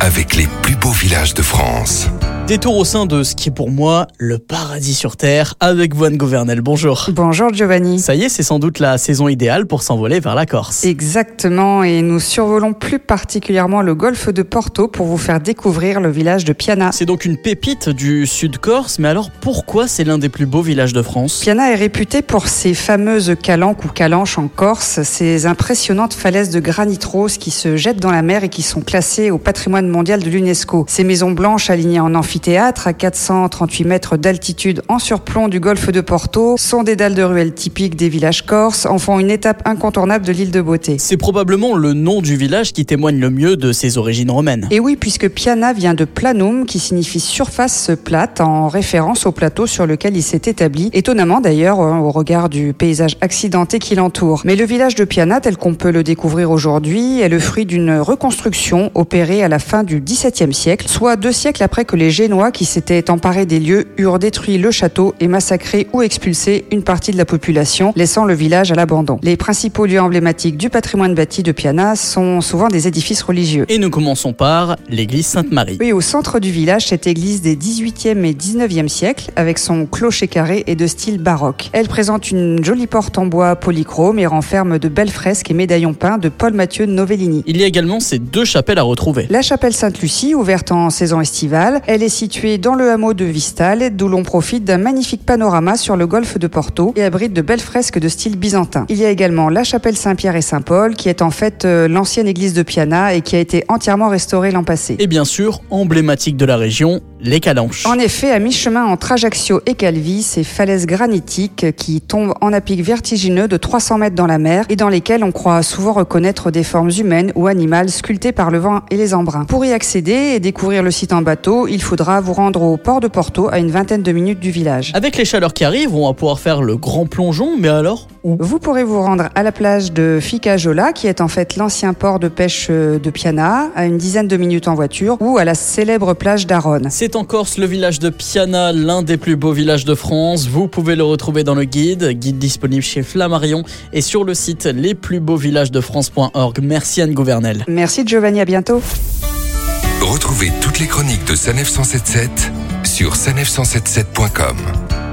avec les plus beaux villages de France. Détour au sein de ce qui est pour moi le paradis sur Terre avec Voine Gouvernel. Bonjour. Bonjour Giovanni. Ça y est, c'est sans doute la saison idéale pour s'envoler vers la Corse. Exactement, et nous survolons plus particulièrement le golfe de Porto pour vous faire découvrir le village de Piana. C'est donc une pépite du sud Corse, mais alors pourquoi c'est l'un des plus beaux villages de France? Piana est réputé pour ses fameuses calanques ou calanches en Corse, ces impressionnantes falaises de granit rose qui se jettent dans la mer et qui sont classées au patrimoine mondial de l'UNESCO. Ces maisons blanches alignées en amphithéâtre amphithéâtre à 438 mètres d'altitude en surplomb du golfe de Porto sont des dalles de ruelles typiques des villages corses, en font une étape incontournable de l'île de Beauté. C'est probablement le nom du village qui témoigne le mieux de ses origines romaines. Et oui, puisque Piana vient de planum, qui signifie surface plate, en référence au plateau sur lequel il s'est établi, étonnamment d'ailleurs hein, au regard du paysage accidenté qui l'entoure. Mais le village de Piana, tel qu'on peut le découvrir aujourd'hui, est le fruit d'une reconstruction opérée à la fin du XVIIe siècle, soit deux siècles après que les Génois qui s'étaient emparés des lieux eurent détruit le château et massacré ou expulsé une partie de la population, laissant le village à l'abandon. Les principaux lieux emblématiques du patrimoine bâti de Piana sont souvent des édifices religieux. Et nous commençons par l'église Sainte-Marie. Oui, au centre du village, cette église des 18e et 19e siècles, avec son clocher carré et de style baroque. Elle présente une jolie porte en bois polychrome et renferme de belles fresques et médaillons peints de Paul Mathieu Novellini. Il y a également ces deux chapelles à retrouver. La chapelle Sainte-Lucie, ouverte en saison estivale, elle est situé dans le hameau de Vistal, d'où l'on profite d'un magnifique panorama sur le golfe de Porto et abrite de belles fresques de style byzantin. Il y a également la chapelle Saint-Pierre et Saint-Paul, qui est en fait euh, l'ancienne église de Piana et qui a été entièrement restaurée l'an passé. Et bien sûr, emblématique de la région, les Calanches. En effet, à mi-chemin entre Ajaccio et Calvi, ces falaises granitiques qui tombent en à pic vertigineux de 300 mètres dans la mer et dans lesquelles on croit souvent reconnaître des formes humaines ou animales sculptées par le vent et les embruns. Pour y accéder et découvrir le site en bateau, il faudra vous rendre au port de Porto, à une vingtaine de minutes du village. Avec les chaleurs qui arrivent, on va pouvoir faire le grand plongeon, mais alors où? Vous pourrez vous rendre à la plage de Ficajola, qui est en fait l'ancien port de pêche de Piana, à une dizaine de minutes en voiture, ou à la célèbre plage d'Aron. C'est en Corse le village de Piana, l'un des plus beaux villages de France. Vous pouvez le retrouver dans le guide, guide disponible chez Flammarion et sur le site lesplusbeauxvillagesdefrance.org. Merci Anne Gouvernel. Merci Giovanni, à bientôt. Retrouvez toutes les chroniques de Sanef 177 sur sanef177.com.